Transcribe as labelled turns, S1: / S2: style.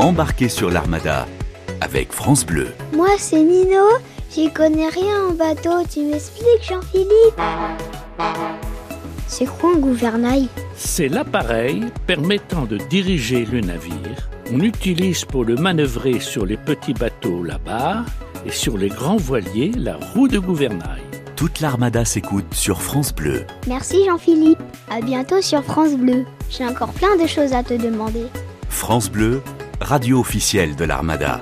S1: Embarquez sur l'Armada avec France Bleu.
S2: Moi, c'est Nino. J'y connais rien en bateau. Tu m'expliques, Jean-Philippe? C'est quoi un gouvernail?
S3: C'est l'appareil permettant de diriger le navire. On utilise pour le manœuvrer sur les petits bateaux la barre et sur les grands voiliers la roue de gouvernail.
S1: Toute l'Armada s'écoute sur France Bleu.
S2: Merci, Jean-Philippe. À bientôt sur France Bleu. J'ai encore plein de choses à te demander.
S1: France Bleu, radio officielle de l'Armada.